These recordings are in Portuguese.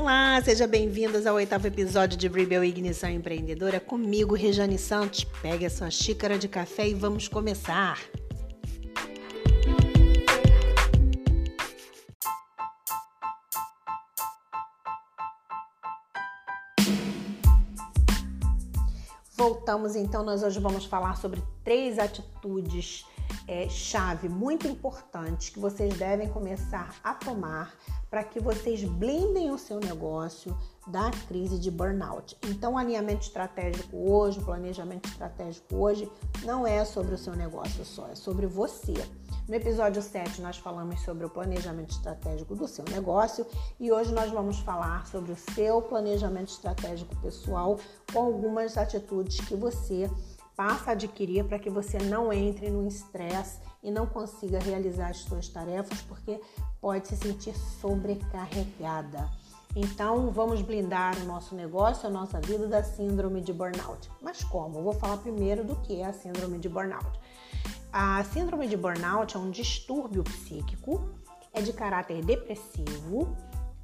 Olá, seja bem-vindas ao oitavo episódio de Rebel Ignição Empreendedora comigo, Rejane Santos. Pegue a sua xícara de café e vamos começar. Voltamos então, nós hoje vamos falar sobre três atitudes é, chave muito importantes que vocês devem começar a tomar para que vocês blindem o seu negócio da crise de burnout. Então, alinhamento estratégico hoje, planejamento estratégico hoje, não é sobre o seu negócio só, é sobre você. No episódio 7, nós falamos sobre o planejamento estratégico do seu negócio e hoje nós vamos falar sobre o seu planejamento estratégico pessoal com algumas atitudes que você passa a adquirir para que você não entre no estresse e não consiga realizar as suas tarefas porque pode se sentir sobrecarregada. Então, vamos blindar o nosso negócio, a nossa vida da síndrome de burnout. Mas como? Eu vou falar primeiro do que é a síndrome de burnout. A síndrome de burnout é um distúrbio psíquico, é de caráter depressivo,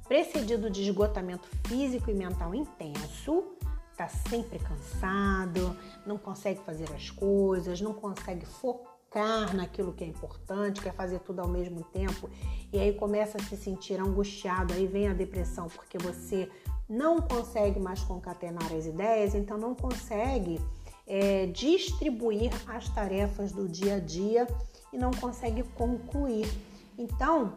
precedido de esgotamento físico e mental intenso, está sempre cansado, não consegue fazer as coisas, não consegue focar naquilo que é importante, quer fazer tudo ao mesmo tempo e aí começa a se sentir angustiado, aí vem a depressão porque você não consegue mais concatenar as ideias, então não consegue é, distribuir as tarefas do dia a dia e não consegue concluir. Então,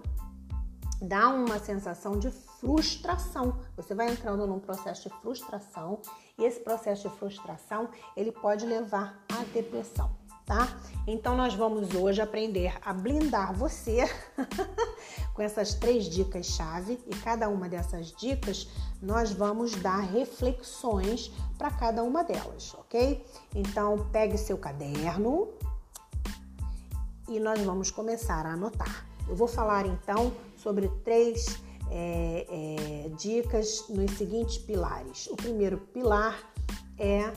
dá uma sensação de frustração. Você vai entrando num processo de frustração e esse processo de frustração ele pode levar à depressão, tá? Então nós vamos hoje aprender a blindar você com essas três dicas chave e cada uma dessas dicas nós vamos dar reflexões para cada uma delas, ok? Então pegue seu caderno e nós vamos começar a anotar. Eu vou falar então sobre três é, é, dicas nos seguintes pilares. O primeiro pilar é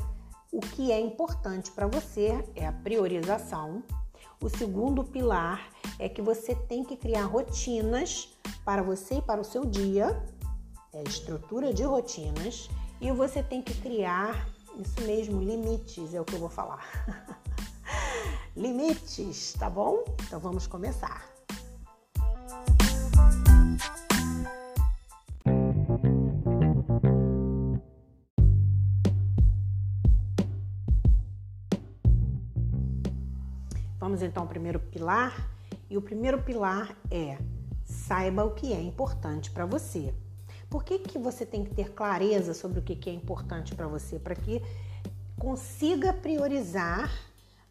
o que é importante para você, é a priorização. O segundo pilar é que você tem que criar rotinas para você e para o seu dia, é estrutura de rotinas, e você tem que criar, isso mesmo, limites, é o que eu vou falar. limites, tá bom? Então vamos começar. Então ao primeiro pilar. E o primeiro pilar é saiba o que é importante para você. Por que, que você tem que ter clareza sobre o que, que é importante para você? Para que consiga priorizar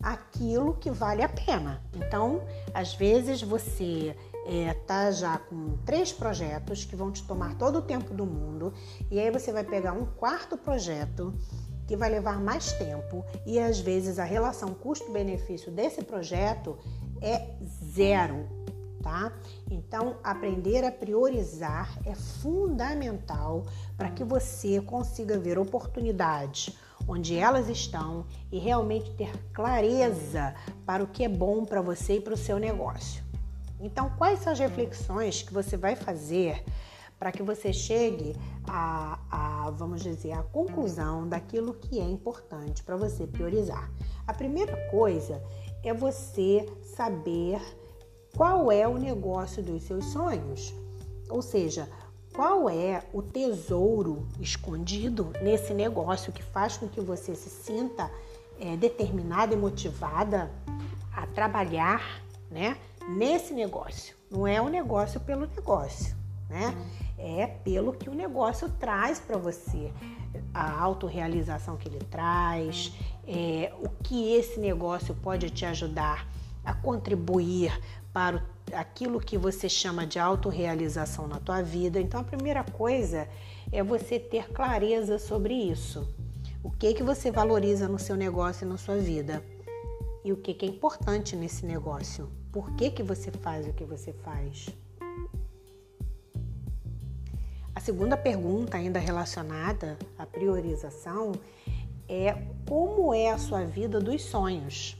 aquilo que vale a pena. Então, às vezes você é, tá já com três projetos que vão te tomar todo o tempo do mundo e aí você vai pegar um quarto projeto que vai levar mais tempo e às vezes a relação custo-benefício desse projeto é zero, tá? Então, aprender a priorizar é fundamental para que você consiga ver oportunidades onde elas estão e realmente ter clareza para o que é bom para você e para o seu negócio. Então, quais são as reflexões que você vai fazer para que você chegue a, a, vamos dizer, a conclusão daquilo que é importante para você priorizar. A primeira coisa é você saber qual é o negócio dos seus sonhos, ou seja, qual é o tesouro escondido nesse negócio que faz com que você se sinta é, determinada e motivada a trabalhar, né, nesse negócio. Não é um negócio pelo negócio, né? é pelo que o negócio traz para você, a autorrealização que ele traz, é, o que esse negócio pode te ajudar a contribuir para o, aquilo que você chama de autorrealização na tua vida. Então, a primeira coisa é você ter clareza sobre isso. O que que você valoriza no seu negócio e na sua vida? E o que, que é importante nesse negócio? Por que, que você faz o que você faz? Segunda pergunta, ainda relacionada à priorização, é como é a sua vida dos sonhos?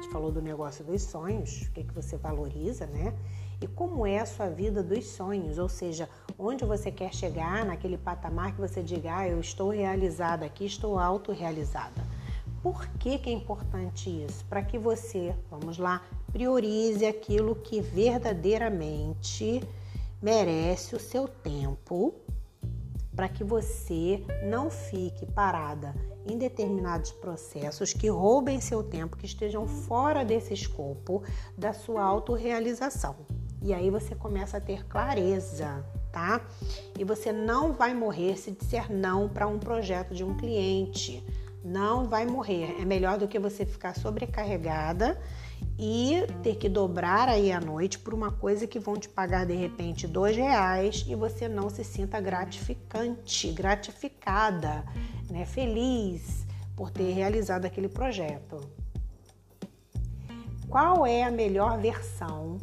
gente falou do negócio dos sonhos, o que, que você valoriza, né? E como é a sua vida dos sonhos, ou seja, onde você quer chegar naquele patamar que você diga, ah, eu estou realizada aqui, estou autorrealizada. Por que, que é importante isso? Para que você, vamos lá, priorize aquilo que verdadeiramente merece o seu tempo, para que você não fique parada em determinados processos que roubem seu tempo, que estejam fora desse escopo da sua autorrealização. E aí você começa a ter clareza, tá? E você não vai morrer se disser não para um projeto de um cliente. Não vai morrer. É melhor do que você ficar sobrecarregada e ter que dobrar aí à noite por uma coisa que vão te pagar de repente dois reais e você não se sinta gratificante, gratificada, né? Feliz por ter realizado aquele projeto. Qual é a melhor versão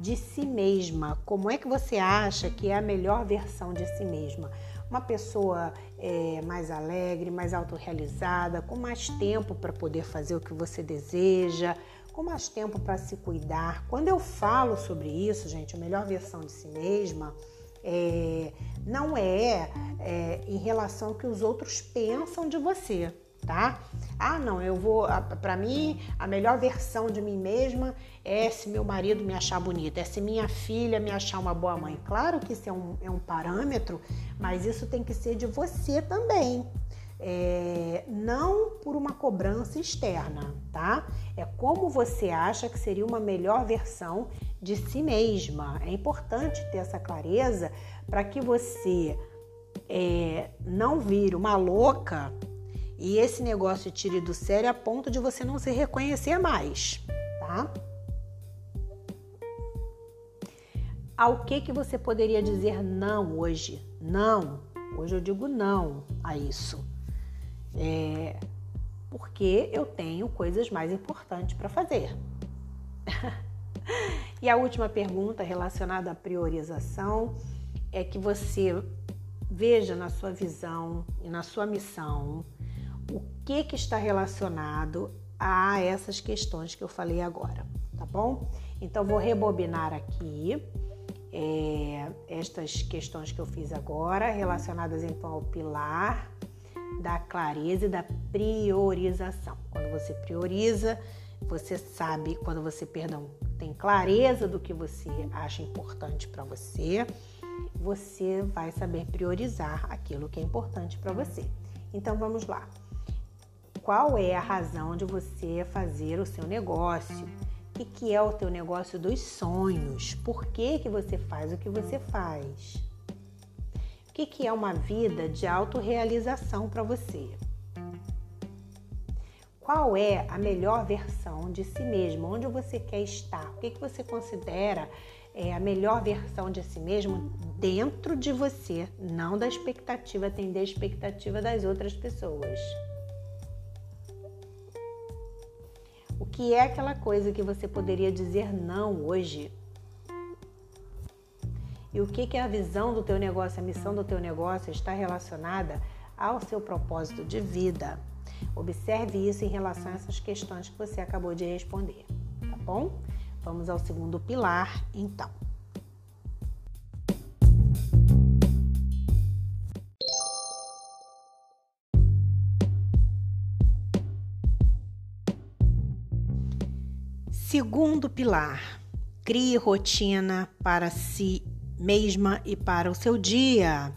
de si mesma. Como é que você acha que é a melhor versão de si mesma? Uma pessoa é, mais alegre, mais autorrealizada, com mais tempo para poder fazer o que você deseja, com mais tempo para se cuidar. Quando eu falo sobre isso, gente, a melhor versão de si mesma é, não é, é em relação ao que os outros pensam de você tá? Ah, não, eu vou. Para mim, a melhor versão de mim mesma é se meu marido me achar bonita, é se minha filha me achar uma boa mãe. Claro que isso é um, é um parâmetro, mas isso tem que ser de você também. É, não por uma cobrança externa, tá? É como você acha que seria uma melhor versão de si mesma. É importante ter essa clareza para que você é, não vire uma louca e esse negócio tire do sério a ponto de você não se reconhecer mais, tá? Ao que que você poderia dizer não hoje? Não. Hoje eu digo não a isso. É, porque eu tenho coisas mais importantes para fazer. e a última pergunta relacionada à priorização é que você veja na sua visão e na sua missão o que, que está relacionado a essas questões que eu falei agora, tá bom? Então, vou rebobinar aqui é, estas questões que eu fiz agora, relacionadas então ao pilar da clareza e da priorização. Quando você prioriza, você sabe, quando você, perdão, tem clareza do que você acha importante para você, você vai saber priorizar aquilo que é importante para você. Então vamos lá qual é a razão de você fazer o seu negócio, o que, é o teu negócio dos sonhos, por que, que você faz o que você faz, o que, que é uma vida de autorrealização para você. Qual é a melhor versão de si mesmo? Onde você quer estar? O que, que você considera é, a melhor versão de si mesmo dentro de você, não da expectativa, atender a expectativa das outras pessoas. O que é aquela coisa que você poderia dizer não hoje? E o que, que é a visão do teu negócio, a missão do teu negócio está relacionada ao seu propósito de vida? Observe isso em relação a essas questões que você acabou de responder, tá bom? Vamos ao segundo pilar, então. Segundo pilar, crie rotina para si mesma e para o seu dia.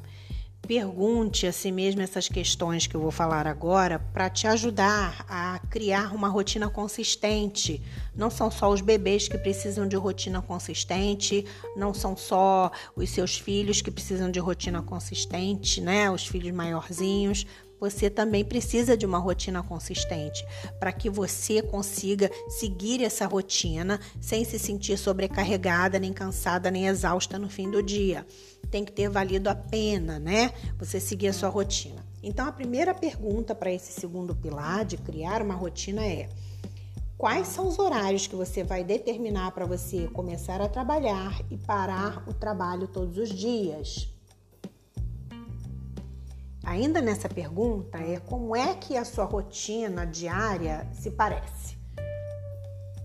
Pergunte a si mesma essas questões que eu vou falar agora para te ajudar a criar uma rotina consistente. Não são só os bebês que precisam de rotina consistente, não são só os seus filhos que precisam de rotina consistente, né? Os filhos maiorzinhos você também precisa de uma rotina consistente para que você consiga seguir essa rotina sem se sentir sobrecarregada, nem cansada, nem exausta no fim do dia. Tem que ter valido a pena, né? Você seguir a sua rotina. Então, a primeira pergunta para esse segundo pilar de criar uma rotina é: quais são os horários que você vai determinar para você começar a trabalhar e parar o trabalho todos os dias? Ainda nessa pergunta é como é que a sua rotina diária se parece?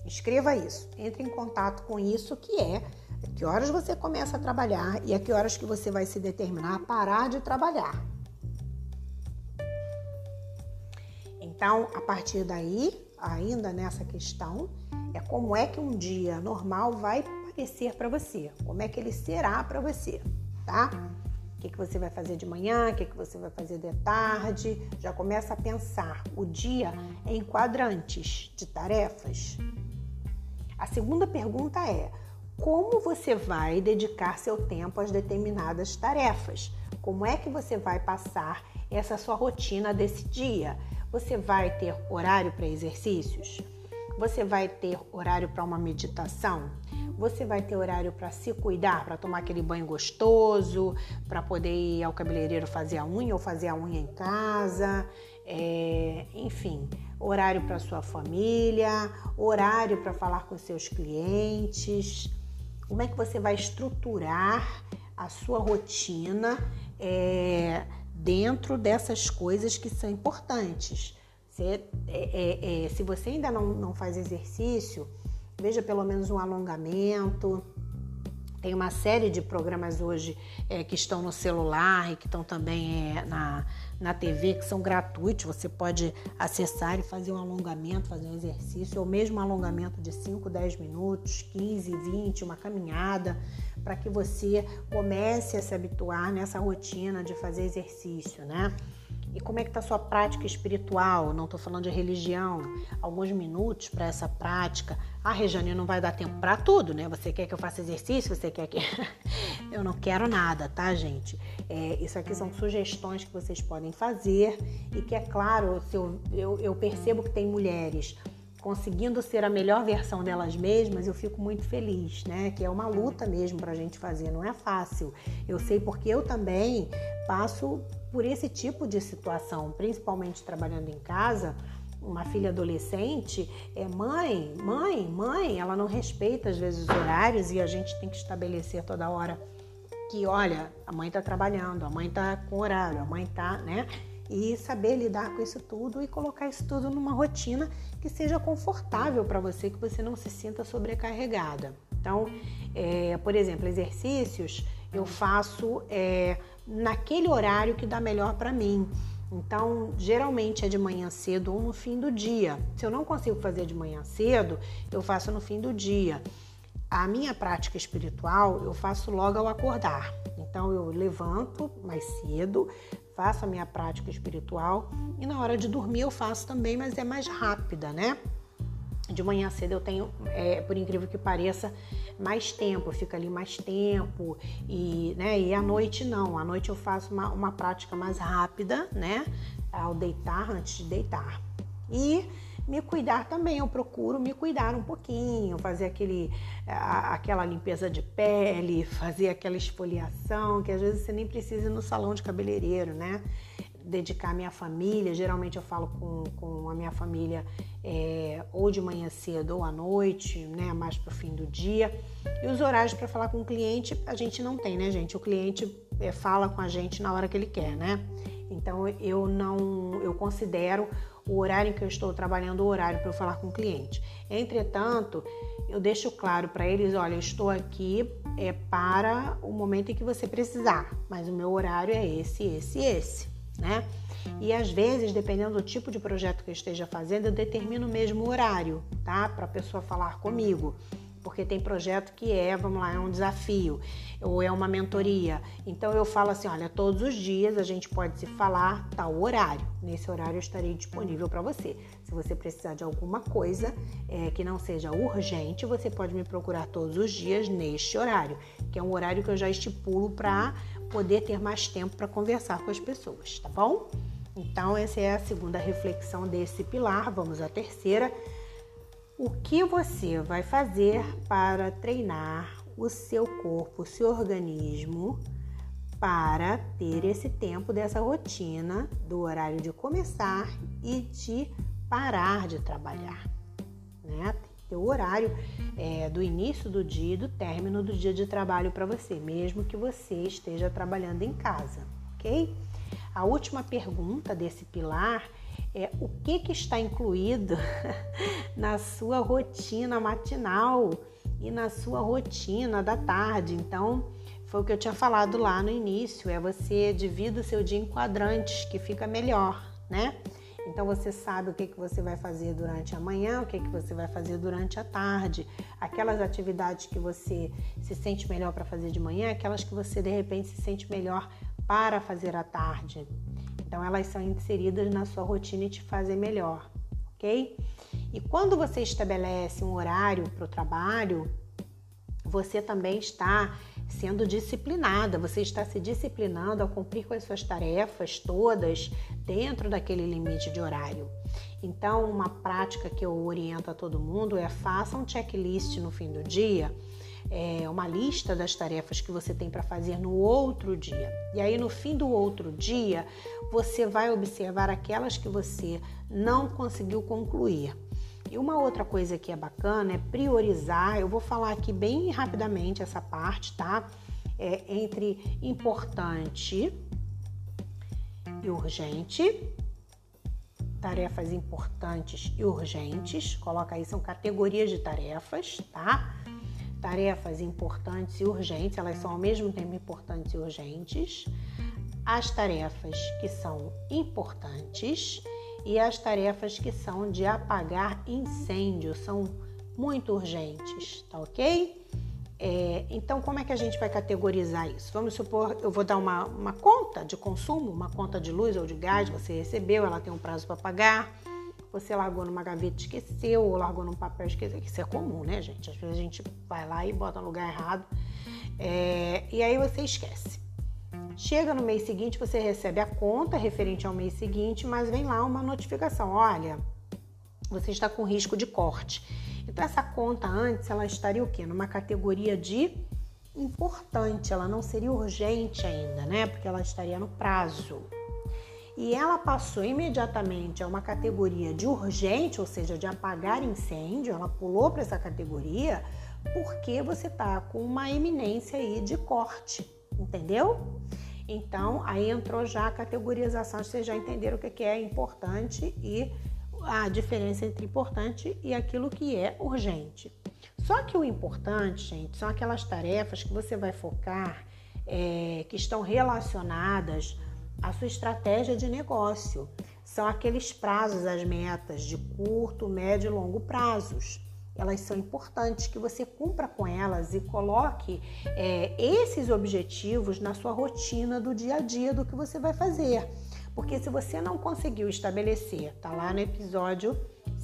Escreva isso. Entre em contato com isso que é a que horas você começa a trabalhar e a que horas que você vai se determinar a parar de trabalhar. Então, a partir daí, ainda nessa questão, é como é que um dia normal vai parecer para você, como é que ele será para você, tá? O que, que você vai fazer de manhã, o que, que você vai fazer de tarde. Já começa a pensar o dia em quadrantes de tarefas. A segunda pergunta é: como você vai dedicar seu tempo às determinadas tarefas? Como é que você vai passar essa sua rotina desse dia? Você vai ter horário para exercícios? Você vai ter horário para uma meditação? Você vai ter horário para se cuidar, para tomar aquele banho gostoso, para poder ir ao cabeleireiro fazer a unha ou fazer a unha em casa, é, enfim, horário para sua família, horário para falar com seus clientes. Como é que você vai estruturar a sua rotina é, dentro dessas coisas que são importantes? Se, é, é, é, se você ainda não, não faz exercício, veja pelo menos um alongamento. Tem uma série de programas hoje é, que estão no celular e que estão também é, na, na TV, que são gratuitos. Você pode acessar e fazer um alongamento, fazer um exercício, ou mesmo um alongamento de 5, 10 minutos, 15, 20, uma caminhada, para que você comece a se habituar nessa rotina de fazer exercício, né? E como é que está a sua prática espiritual? Não estou falando de religião. Alguns minutos para essa prática. Ah, Rejane, não vai dar tempo para tudo, né? Você quer que eu faça exercício? Você quer que... eu não quero nada, tá, gente? É, isso aqui são sugestões que vocês podem fazer e que, é claro, eu, eu, eu percebo que tem mulheres conseguindo ser a melhor versão delas mesmas, eu fico muito feliz, né? Que é uma luta mesmo para a gente fazer, não é fácil. Eu sei porque eu também passo por esse tipo de situação, principalmente trabalhando em casa. Uma filha adolescente é mãe, mãe, mãe, ela não respeita às vezes os horários e a gente tem que estabelecer toda hora que, olha, a mãe está trabalhando, a mãe está com horário, a mãe está, né? E saber lidar com isso tudo e colocar isso tudo numa rotina que seja confortável para você, que você não se sinta sobrecarregada. Então, é, por exemplo, exercícios eu faço é, naquele horário que dá melhor para mim. Então, geralmente é de manhã cedo ou no fim do dia. Se eu não consigo fazer de manhã cedo, eu faço no fim do dia. A minha prática espiritual eu faço logo ao acordar. Então, eu levanto mais cedo, faço a minha prática espiritual e na hora de dormir eu faço também, mas é mais rápida, né? De manhã cedo eu tenho, é, por incrível que pareça, mais tempo, eu fico ali mais tempo e, né, e à noite não, à noite eu faço uma, uma prática mais rápida, né, ao deitar, antes de deitar. E me cuidar também, eu procuro me cuidar um pouquinho, fazer aquele, a, aquela limpeza de pele, fazer aquela esfoliação, que às vezes você nem precisa ir no salão de cabeleireiro, né? Dedicar a minha família. Geralmente eu falo com, com a minha família é, ou de manhã cedo ou à noite, né? Mais para o fim do dia. E os horários para falar com o cliente a gente não tem, né, gente? O cliente é, fala com a gente na hora que ele quer, né? Então eu não, eu considero o horário em que eu estou trabalhando o horário para eu falar com o cliente. Entretanto, eu deixo claro para eles, olha, eu estou aqui é para o momento em que você precisar, mas o meu horário é esse, esse, esse né? E às vezes, dependendo do tipo de projeto que eu esteja fazendo, eu determino o mesmo horário, tá? Para a pessoa falar comigo. Porque tem projeto que é, vamos lá, é um desafio ou é uma mentoria. Então eu falo assim: olha, todos os dias a gente pode se falar tal horário. Nesse horário eu estarei disponível para você. Se você precisar de alguma coisa é, que não seja urgente, você pode me procurar todos os dias neste horário, que é um horário que eu já estipulo para poder ter mais tempo para conversar com as pessoas, tá bom? Então, essa é a segunda reflexão desse pilar. Vamos à terceira. O que você vai fazer para treinar o seu corpo, o seu organismo, para ter esse tempo dessa rotina do horário de começar e de parar de trabalhar, né? O horário é, do início do dia e do término do dia de trabalho para você, mesmo que você esteja trabalhando em casa, ok? A última pergunta desse pilar é o que, que está incluído na sua rotina matinal e na sua rotina da tarde. Então, foi o que eu tinha falado lá no início, é você divida o seu dia em quadrantes, que fica melhor, né? Então você sabe o que, que você vai fazer durante a manhã, o que, que você vai fazer durante a tarde. Aquelas atividades que você se sente melhor para fazer de manhã, aquelas que você de repente se sente melhor para fazer à tarde. Então elas são inseridas na sua rotina e te fazem melhor, ok? E quando você estabelece um horário para o trabalho, você também está sendo disciplinada, você está se disciplinando a cumprir com as suas tarefas todas dentro daquele limite de horário. Então, uma prática que eu oriento a todo mundo é faça um checklist no fim do dia, é, uma lista das tarefas que você tem para fazer no outro dia. E aí, no fim do outro dia, você vai observar aquelas que você não conseguiu concluir. E uma outra coisa que é bacana é priorizar. Eu vou falar aqui bem rapidamente essa parte, tá? É entre importante e urgente. Tarefas importantes e urgentes. Coloca aí, são categorias de tarefas, tá? Tarefas importantes e urgentes, elas são ao mesmo tempo importantes e urgentes. As tarefas que são importantes e as tarefas que são de apagar incêndio são muito urgentes, tá ok? É, então, como é que a gente vai categorizar isso? Vamos supor, eu vou dar uma, uma conta de consumo, uma conta de luz ou de gás, você recebeu, ela tem um prazo para pagar, você largou numa gaveta esqueceu, ou largou num papel esqueceu. Isso é comum, né, gente? Às vezes a gente vai lá e bota no lugar errado, é, e aí você esquece. Chega no mês seguinte, você recebe a conta referente ao mês seguinte, mas vem lá uma notificação: olha, você está com risco de corte. Então, essa conta antes, ela estaria o quê? Numa categoria de importante, ela não seria urgente ainda, né? Porque ela estaria no prazo. E ela passou imediatamente a uma categoria de urgente, ou seja, de apagar incêndio, ela pulou para essa categoria porque você está com uma eminência aí de corte, entendeu? Então, aí entrou já a categorização, vocês já entenderam o que é importante e a diferença entre importante e aquilo que é urgente. Só que o importante, gente, são aquelas tarefas que você vai focar, é, que estão relacionadas à sua estratégia de negócio. São aqueles prazos, as metas de curto, médio e longo prazos elas são importantes, que você cumpra com elas e coloque é, esses objetivos na sua rotina do dia a dia do que você vai fazer. Porque se você não conseguiu estabelecer, tá lá no episódio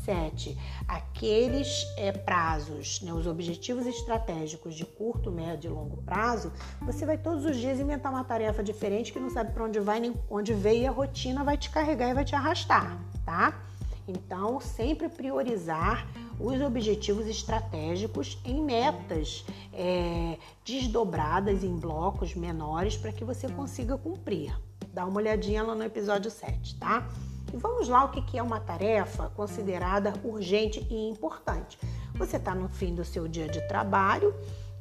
7, aqueles é, prazos, né, os objetivos estratégicos de curto, médio e longo prazo, você vai todos os dias inventar uma tarefa diferente que não sabe para onde vai nem onde veio e a rotina vai te carregar e vai te arrastar, tá? Então, sempre priorizar os objetivos estratégicos em metas é, desdobradas em blocos menores para que você consiga cumprir. Dá uma olhadinha lá no episódio 7, tá? E vamos lá o que é uma tarefa considerada urgente e importante. Você está no fim do seu dia de trabalho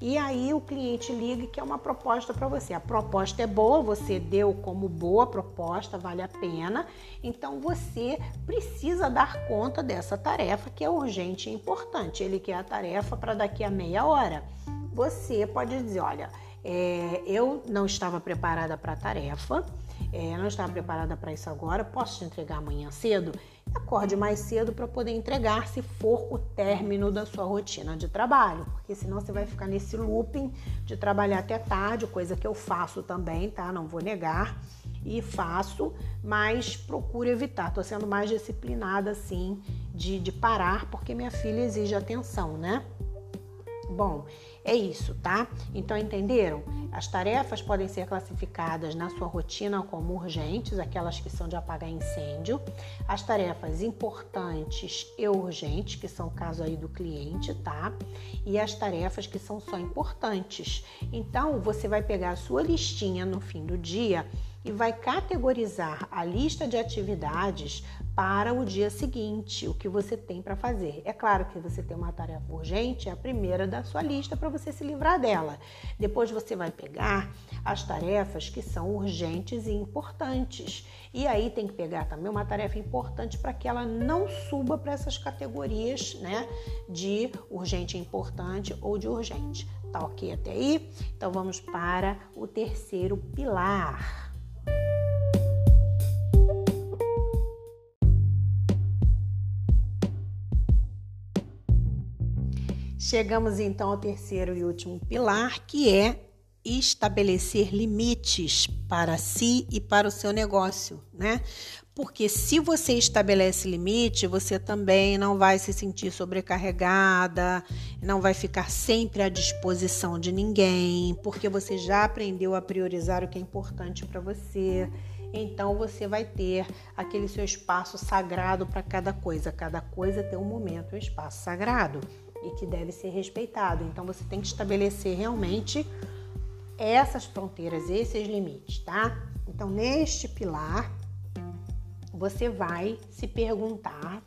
e aí o cliente liga que é uma proposta para você. A proposta é boa, você deu como boa proposta, vale a pena. Então você precisa dar conta dessa tarefa que é urgente e importante. Ele quer a tarefa para daqui a meia hora. Você pode dizer, olha, é, eu não estava preparada para a tarefa, é, não estava preparada para isso agora, posso te entregar amanhã cedo? Acorde mais cedo para poder entregar se for o término da sua rotina de trabalho, porque senão você vai ficar nesse looping de trabalhar até tarde, coisa que eu faço também, tá? Não vou negar e faço, mas procuro evitar. Estou sendo mais disciplinada assim de, de parar, porque minha filha exige atenção, né? Bom, é isso, tá? Então entenderam? As tarefas podem ser classificadas na sua rotina como urgentes, aquelas que são de apagar incêndio, as tarefas importantes e urgentes, que são o caso aí do cliente, tá? E as tarefas que são só importantes. Então você vai pegar a sua listinha no fim do dia e vai categorizar a lista de atividades para o dia seguinte, o que você tem para fazer. É claro que você tem uma tarefa urgente, é a primeira da sua lista para você se livrar dela. Depois você vai pegar as tarefas que são urgentes e importantes. E aí tem que pegar também uma tarefa importante para que ela não suba para essas categorias, né, de urgente e importante ou de urgente. Tá ok até aí? Então vamos para o terceiro pilar. Chegamos então ao terceiro e último pilar, que é estabelecer limites para si e para o seu negócio, né? Porque se você estabelece limite, você também não vai se sentir sobrecarregada, não vai ficar sempre à disposição de ninguém, porque você já aprendeu a priorizar o que é importante para você. Então você vai ter aquele seu espaço sagrado para cada coisa. Cada coisa tem um momento, um espaço sagrado e que deve ser respeitado. Então você tem que estabelecer realmente essas fronteiras, esses limites, tá? Então neste pilar você vai se perguntar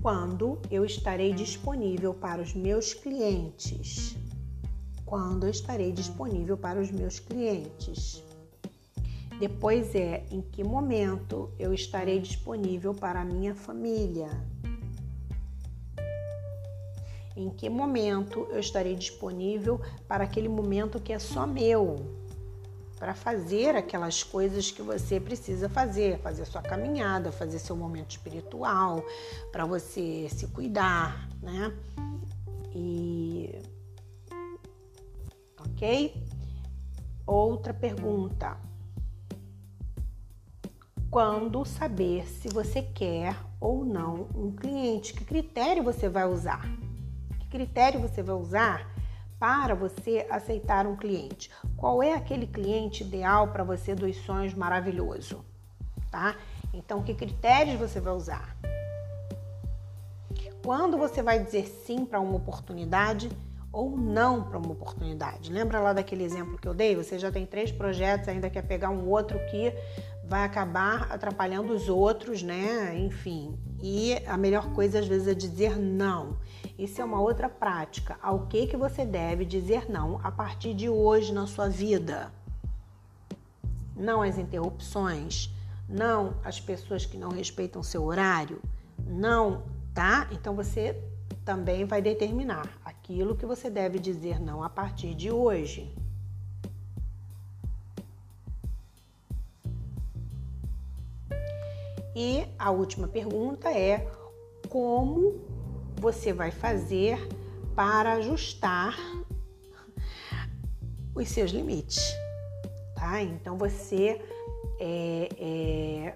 quando eu estarei disponível para os meus clientes. Quando eu estarei disponível para os meus clientes. Depois é em que momento eu estarei disponível para a minha família em que momento eu estarei disponível para aquele momento que é só meu, para fazer aquelas coisas que você precisa fazer, fazer sua caminhada, fazer seu momento espiritual, para você se cuidar, né? E ok? Outra pergunta. Quando saber se você quer ou não um cliente? Que critério você vai usar? Critério você vai usar para você aceitar um cliente? Qual é aquele cliente ideal para você dos sonhos maravilhoso? Tá? Então, que critérios você vai usar? Quando você vai dizer sim para uma oportunidade ou não para uma oportunidade? Lembra lá daquele exemplo que eu dei? Você já tem três projetos, ainda quer pegar um outro que vai acabar atrapalhando os outros, né? Enfim. E a melhor coisa às vezes é dizer não. Isso é uma outra prática. Ao que que você deve dizer não a partir de hoje na sua vida? Não às interrupções, não às pessoas que não respeitam seu horário, não, tá? Então você também vai determinar aquilo que você deve dizer não a partir de hoje. E a última pergunta é: como você vai fazer para ajustar os seus limites, tá? Então você é, é,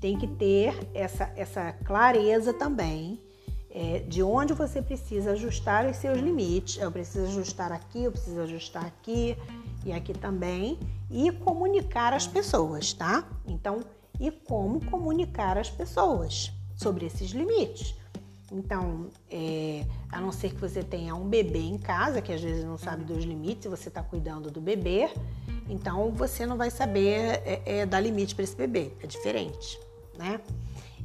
tem que ter essa, essa clareza também é, de onde você precisa ajustar os seus limites. Eu preciso ajustar aqui, eu preciso ajustar aqui e aqui também e comunicar às pessoas, tá? Então, e como comunicar às pessoas sobre esses limites? Então, é, a não ser que você tenha um bebê em casa, que às vezes não sabe dos limites, você está cuidando do bebê, então você não vai saber é, é, dar limite para esse bebê, é diferente, né?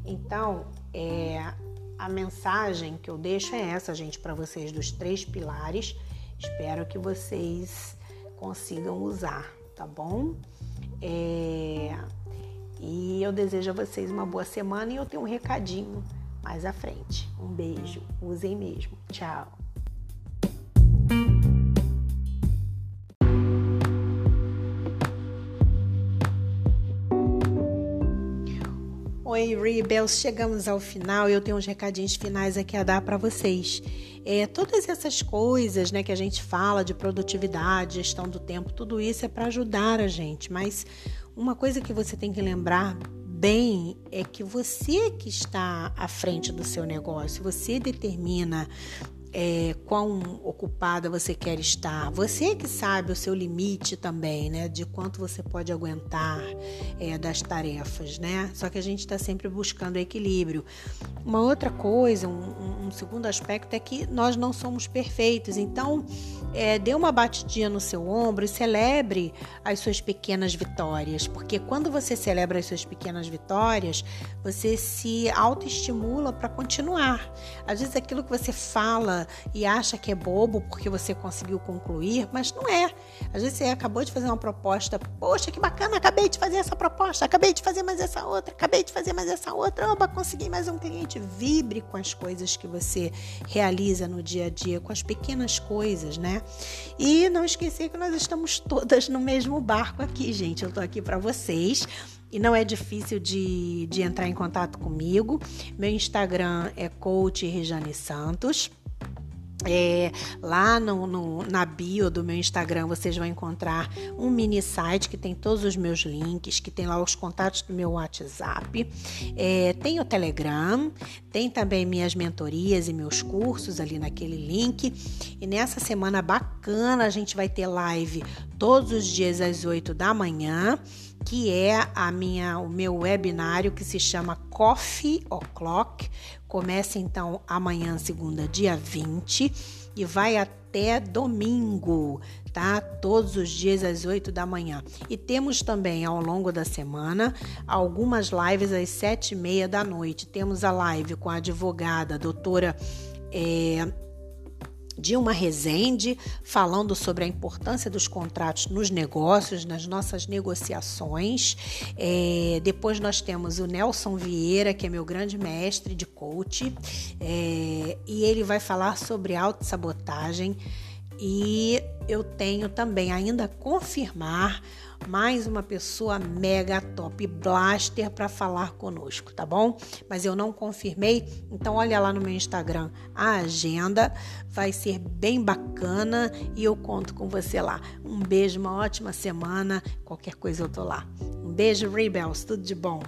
Então, é, a mensagem que eu deixo é essa, gente, para vocês dos três pilares. Espero que vocês consigam usar, tá bom? É, e eu desejo a vocês uma boa semana e eu tenho um recadinho mais à frente. Um beijo, usem mesmo. Tchau. Oi, Rebels, chegamos ao final eu tenho uns recadinhos finais aqui a dar para vocês. É, todas essas coisas né, que a gente fala de produtividade, gestão do tempo, tudo isso é para ajudar a gente, mas uma coisa que você tem que lembrar bem é que você que está à frente do seu negócio, você determina é, quão ocupada você quer estar. Você que sabe o seu limite também, né? De quanto você pode aguentar é, das tarefas, né? Só que a gente está sempre buscando equilíbrio. Uma outra coisa, um, um, segundo aspecto é que nós não somos perfeitos. Então, é, dê uma batidinha no seu ombro e celebre as suas pequenas vitórias, porque quando você celebra as suas pequenas vitórias, você se autoestimula para continuar. Às vezes aquilo que você fala e acha que é bobo porque você conseguiu concluir, mas não é. Às vezes você acabou de fazer uma proposta, poxa, que bacana, acabei de fazer essa proposta, acabei de fazer mais essa outra, acabei de fazer mais essa outra, opa, consegui mais um cliente. Vibre com as coisas que você realiza no dia a dia, com as pequenas coisas, né? E não esquecer que nós estamos todas no mesmo barco aqui, gente. Eu tô aqui para vocês e não é difícil de, de entrar em contato comigo. Meu Instagram é coach Rejane Santos. É, lá no, no, na bio do meu Instagram vocês vão encontrar um mini site que tem todos os meus links, que tem lá os contatos do meu WhatsApp, é, tem o Telegram, tem também minhas mentorias e meus cursos ali naquele link. E nessa semana bacana a gente vai ter live todos os dias às 8 da manhã que é a minha, o meu webinário que se chama Coffee O'Clock. Começa então amanhã, segunda, dia 20, e vai até domingo, tá? Todos os dias às 8 da manhã. E temos também ao longo da semana algumas lives às 7 e meia da noite. Temos a live com a advogada, a doutora. É, Dilma Rezende, falando sobre a importância dos contratos nos negócios, nas nossas negociações. É, depois nós temos o Nelson Vieira, que é meu grande mestre de coach, é, e ele vai falar sobre autossabotagem. E eu tenho também ainda confirmar mais uma pessoa mega top blaster para falar conosco, tá bom? Mas eu não confirmei, então olha lá no meu Instagram a agenda, vai ser bem bacana e eu conto com você lá. Um beijo, uma ótima semana, qualquer coisa eu tô lá. Um beijo, Rebels, tudo de bom.